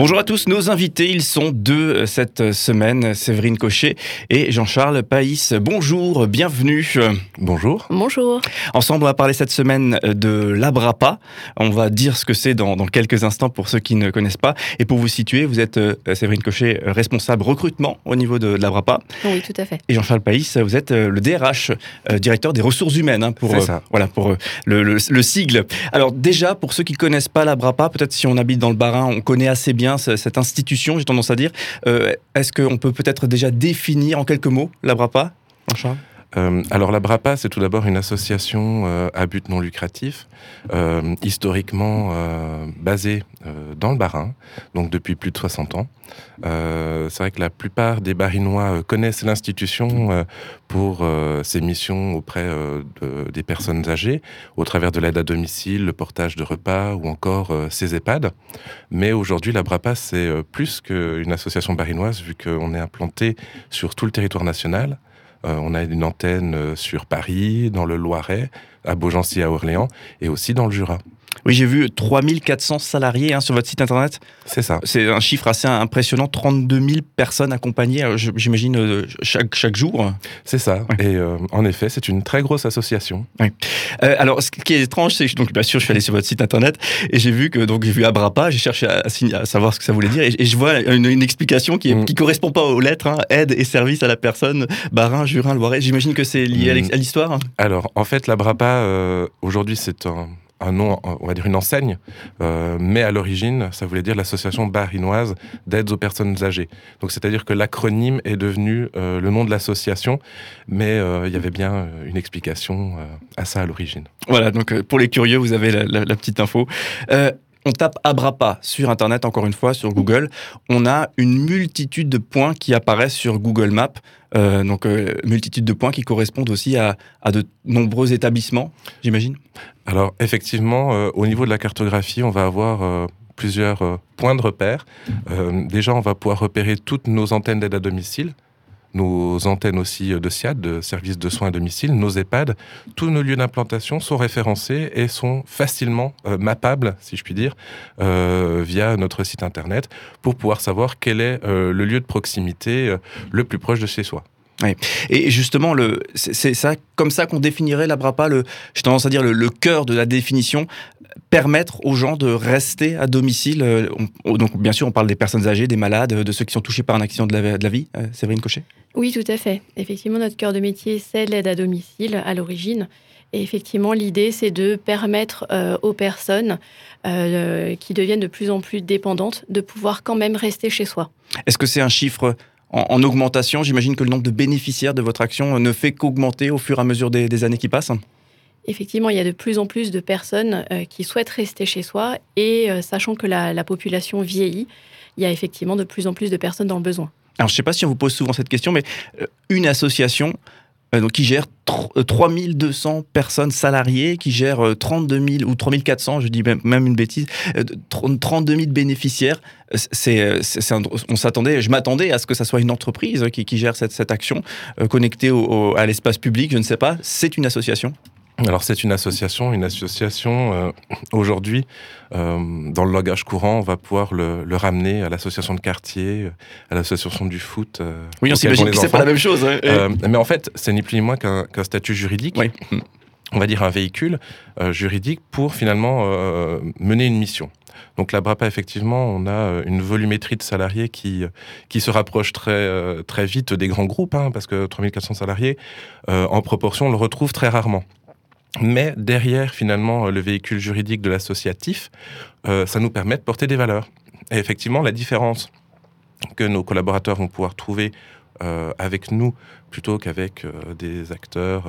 Bonjour à tous, nos invités, ils sont deux euh, cette semaine, Séverine Cochet et Jean-Charles Païs. Bonjour, bienvenue. Bonjour. Bonjour. Ensemble, on va parler cette semaine de l'Abrapa. On va dire ce que c'est dans, quelques instants pour ceux qui ne connaissent pas. Et pour vous situer, vous êtes, euh, Séverine Cochet, responsable recrutement au niveau de, l'Abrapa. Oui, tout à fait. Et Jean-Charles Païs, vous êtes euh, le DRH, directeur des ressources humaines, hein, pour, ça. voilà, pour le, le, sigle. Alors déjà, pour ceux qui connaissent pas l'Abrapa, peut-être si on habite dans le Barin, on connaît assez bien cette institution, j'ai tendance à dire. Euh, est-ce qu'on peut peut-être déjà définir en quelques mots la BRAPA euh, alors la BRAPA, c'est tout d'abord une association euh, à but non lucratif, historiquement basée dans le Bas-Rhin, donc depuis plus de 60 ans. c'est vrai que la plupart des Barinois connaissent l'institution pour ses missions auprès des personnes âgées, au travers de l'aide à domicile, le portage de repas ou encore ses EHPAD. Mais aujourd'hui, la BRAPA, c'est plus qu'une association barinoise, vu qu'on est implanté sur tout le territoire national. Euh, on a une antenne euh, sur Paris, dans le Loiret, à Beaugency, à Orléans, et aussi dans le Jura. Oui, j'ai vu 3400 salariés hein, sur votre site internet. C'est ça. C'est un chiffre assez impressionnant, 32 000 personnes accompagnées, j'imagine, euh, chaque, chaque jour. C'est ça. Et euh, en effet, c'est une très grosse association. Oui. Euh, alors, ce qui est étrange, c'est que, donc, bien sûr, je suis allé sur votre site internet et j'ai vu que, donc, j'ai vu Abrapa, j'ai cherché à, à, savoir ce que ça voulait dire et, je vois une, explication qui ne mm. correspond pas aux lettres, hein. aide et service à la personne, Barin, Jurin, Loiret. J'imagine que c'est lié à mm. l'histoire. Alors, en fait, l'Abrapa, aujourd'hui, c'est un un nom, on va dire une enseigne, euh, mais à l'origine, ça voulait dire l'association barinoise d'aide aux personnes âgées. Donc c'est-à-dire que l'acronyme est devenu euh, le nom de l'association, mais euh, il y avait bien une explication à ça à l'origine. Voilà, donc pour les curieux, vous avez la, petite info. On tape Abrapa sur Internet, encore une fois, sur Google. On a une multitude de points qui apparaissent sur Google Maps. donc, multitude de points qui correspondent aussi à de nombreux établissements, j'imagine alors effectivement, euh, au niveau de la cartographie, on va avoir euh, plusieurs euh, points de repère. déjà, on va pouvoir repérer toutes nos antennes d'aide à domicile, nos antennes aussi de SIAD, de services de soins à domicile, nos EHPAD. Tous nos lieux d'implantation sont référencés et sont facilement mappables, si je puis dire, via notre site internet pour pouvoir savoir quel est le lieu de proximité le plus proche de chez soi. Et justement, c'est ça, comme ça qu'on définirait la BRAPA, j'ai tendance à dire le, cœur de la définition, permettre aux gens de rester à domicile. Euh, donc, bien sûr, on parle des personnes âgées, des malades, de ceux qui sont touchés par un accident de la, de la vie. Euh, Séverine Cochet? Oui, tout à fait. Effectivement, notre cœur de métier, c'est l'aide à domicile à l'origine. Et effectivement, l'idée, c'est de permettre euh, aux personnes qui deviennent de plus en plus dépendantes de pouvoir quand même rester chez soi. Est-ce que c'est un chiffre en, augmentation. J'imagine que le nombre de bénéficiaires de votre action ne fait qu'augmenter au fur et à mesure des, années qui passent. Effectivement, il y a de plus en plus de personnes euh, qui souhaitent rester chez soi et euh, sachant que la, population vieillit, il y a effectivement de plus en plus de personnes dans le besoin. Alors, je ne sais pas si on vous pose souvent cette question, mais euh, une association euh, donc qui gère 3200 euh, personnes salariées, qui gère 32 euh, 000 ou 3400, je dis même, une bêtise, 32 000 bénéficiaires. C'est, on s'attendait, je m'attendais à ce que ça soit une entreprise qui, gère cette action connectée à l'espace public. Je ne sais pas. C'est une association. Alors c'est une association, une association euh, aujourd'hui euh, dans le langage courant, on va pouvoir le, ramener à l'association de quartier, à l'association du foot. Euh, oui, on s'imagine que c'est pas la même chose. Hein, mais en fait, c'est ni plus ni moins qu'un statut juridique. On va dire un véhicule juridique pour finalement mener une mission. Donc la BRAPA, effectivement, on a une volumétrie de salariés qui, qui se rapproche très, très vite des grands groupes, hein, parce que 3400 salariés, en proportion, on le retrouve très rarement. Mais derrière, finalement, euh, le véhicule juridique de l'associatif, euh, ça nous permet de porter des valeurs. Et effectivement, la différence que nos collaborateurs vont pouvoir trouver euh, avec nous plutôt qu'avec des acteurs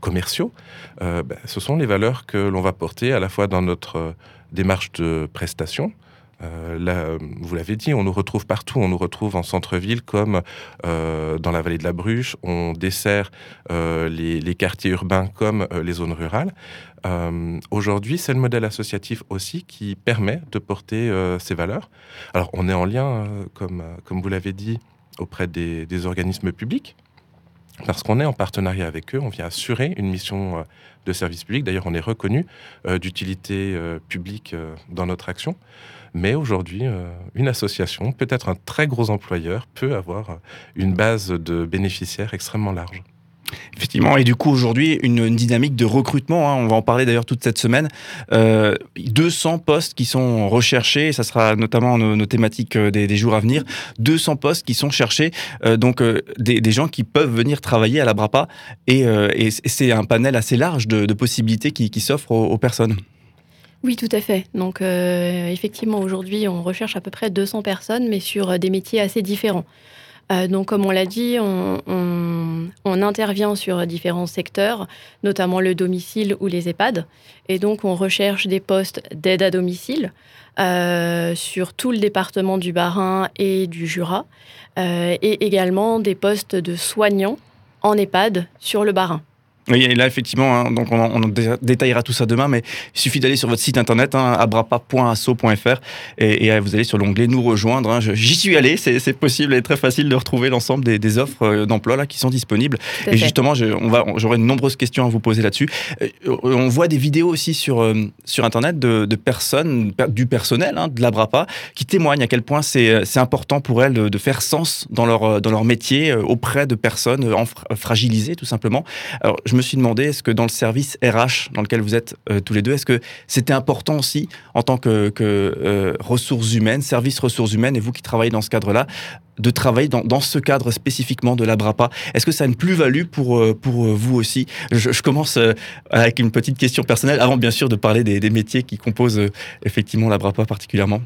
commerciaux, ben, ce sont les valeurs que l'on va porter à la fois dans notre démarche de prestation, euh, là, vous l'avez dit, on nous retrouve partout. On nous retrouve en centre-ville comme euh, dans la vallée de la Bruche. On dessert euh, les, quartiers urbains comme les zones rurales. Aujourd'hui, c'est le modèle associatif aussi qui permet de porter ces valeurs. Alors, on est en lien, comme, comme vous l'avez dit, auprès des, organismes publics. Parce qu'on est en partenariat avec eux, on vient assurer une mission euh, de service public. D'ailleurs, on est reconnu euh, d'utilité euh, publique dans notre action. Mais aujourd'hui, une association, peut-être un très gros employeur, peut avoir une base de bénéficiaires extrêmement large. Effectivement, et du coup aujourd'hui une, dynamique de recrutement, hein. on va en parler d'ailleurs toute cette semaine, 200 postes qui sont recherchés, ça sera notamment nos, thématiques euh, des, jours à venir, 200 postes qui sont cherchés, euh, donc euh, des, gens qui peuvent venir travailler à la BRAPA, et, c'est un panel assez large de, possibilités qui, s'offrent aux, personnes. Oui, tout à fait. Donc, effectivement, aujourd'hui, on recherche à peu près 200 personnes, mais sur des métiers assez différents. Euh, donc, comme on l'a dit, on, intervient sur différents secteurs, notamment le domicile ou les EHPAD. Et donc, on recherche des postes d'aide à domicile euh, sur tout le département du Bas-Rhin et du Jura, euh, et également des postes de soignants en EHPAD sur le Bas-Rhin. Oui, et là, effectivement, hein, donc on, détaillera tout ça demain, mais il suffit d'aller sur votre site internet, hein, abrapa.asso.fr, et, et, vous allez sur l'onglet Nous rejoindre. Hein. J'y suis allé, c'est possible et très facile de retrouver l'ensemble des, offres euh, d'emploi là qui sont disponibles. Et justement, j'aurai de nombreuses questions à vous poser là-dessus. Euh, on voit des vidéos aussi sur, euh, sur internet de, personnes, du personnel de l'Abrapa, qui témoignent à quel point c'est important pour elles de, faire sens dans leur, dans leur métier auprès de personnes fragilisées, tout simplement. Alors, je me suis demandé, est-ce que dans le service RH dans lequel vous êtes euh, tous les deux, est-ce que c'était important aussi en tant que, euh, ressources humaines, service ressources humaines, et vous qui travaillez dans ce cadre-là, de travailler dans, ce cadre spécifiquement de la BRAPA? Est-ce que ça a une plus-value pour, euh, pour vous aussi? Je, commence avec une petite question personnelle, avant bien sûr de parler des, métiers qui composent effectivement la BRAPA particulièrement.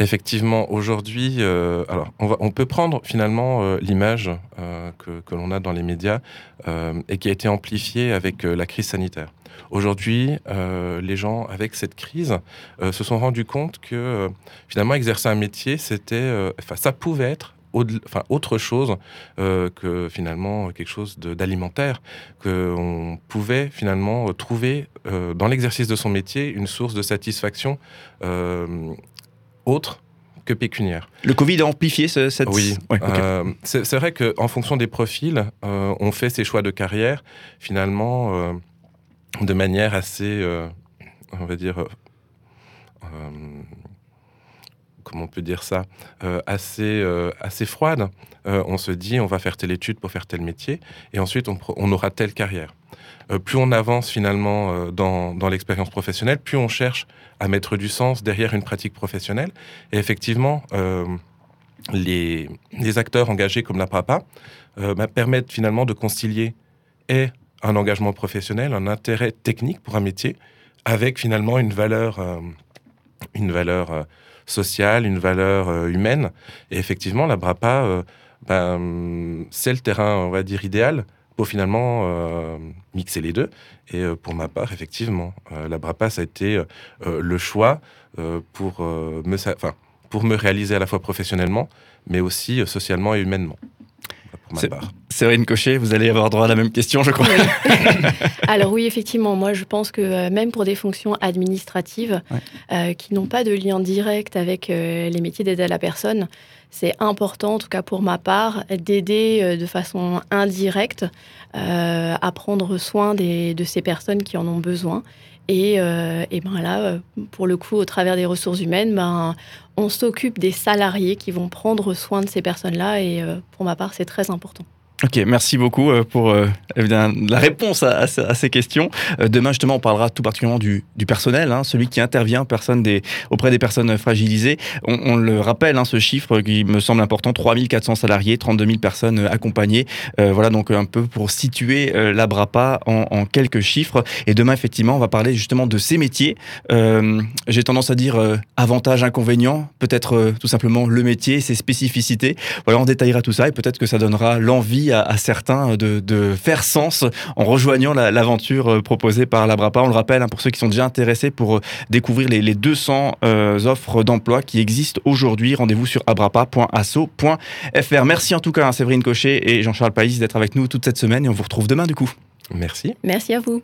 Effectivement, aujourd'hui, euh, alors on, peut prendre finalement euh, l'image euh, que, l'on a dans les médias et qui a été amplifiée avec la crise sanitaire. Aujourd'hui, les gens avec cette crise se sont rendus compte que finalement exercer un métier, c'était, enfin, ça pouvait être autre chose que finalement quelque chose d'alimentaire, qu'on pouvait finalement trouver dans l'exercice de son métier une source de satisfaction autre que pécuniaire. Le Covid a amplifié cette... Oui, euh, c'est vrai qu'en fonction des profils, euh, on fait ses choix de carrière, finalement, euh, de manière assez, on va dire, comment on peut dire ça, assez, assez froide. on se dit, on va faire telle étude pour faire tel métier, et ensuite on aura telle carrière. Euh, plus on avance finalement euh, dans, l'expérience professionnelle, plus on cherche à mettre du sens derrière une pratique professionnelle. Et effectivement, euh, les, acteurs engagés comme la PAPA bah, permettent finalement de concilier et un engagement professionnel, un intérêt technique pour un métier, avec finalement une valeur, une valeur sociale, une valeur humaine. Et effectivement, la BRAPA, bah, c'est le terrain, on va dire, idéal pour finalement euh, mixer les deux. Et euh, pour ma part, effectivement, euh, la BRAPAS a été le choix pour, me, pour me réaliser à la fois professionnellement, mais aussi socialement et humainement. Séverine Cochet, vous allez avoir droit à la même question, je crois. Alors oui, effectivement, moi je pense que même pour des fonctions administratives qui n'ont pas de lien direct avec les métiers d'aide à la personne, c'est important, en tout cas pour ma part, d'aider euh, de façon indirecte euh, à prendre soin de ces personnes qui en ont besoin. Et, euh, ben là, pour le coup, au travers des ressources humaines, ben, on s'occupe des salariés qui vont prendre soin de ces personnes-là. Et pour ma part, c'est très important. Ok, merci beaucoup euh, pour euh, la réponse à, ces questions. Euh, demain, justement, on parlera tout particulièrement du, personnel, hein, celui qui intervient auprès des personnes fragilisées. On, le rappelle, hein, ce chiffre qui me semble important 3400 salariés, 32 000 personnes accompagnées. voilà, donc un peu pour situer la BRAPA en, en, quelques chiffres. Et demain, effectivement, on va parler justement de ces métiers. J'ai tendance à dire avantages, inconvénients, peut-être tout simplement le métier, ses spécificités. Voilà, on détaillera tout ça et peut-être que ça donnera l'envie à, certains de, faire sens en rejoignant l'aventure euh, proposée par l'Abrapa. On le rappelle, hein, pour ceux qui sont déjà intéressés pour euh, découvrir les, 200 euh, offres d'emploi qui existent aujourd'hui, rendez-vous sur abrapa.asso.fr. Merci en tout cas à Séverine Cochet et Jean-Charles Païs d'être avec nous toute cette semaine et on vous retrouve demain du coup. Merci. Merci à vous.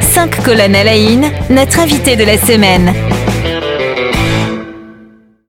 Cinq colonnes à la notre invité de la semaine.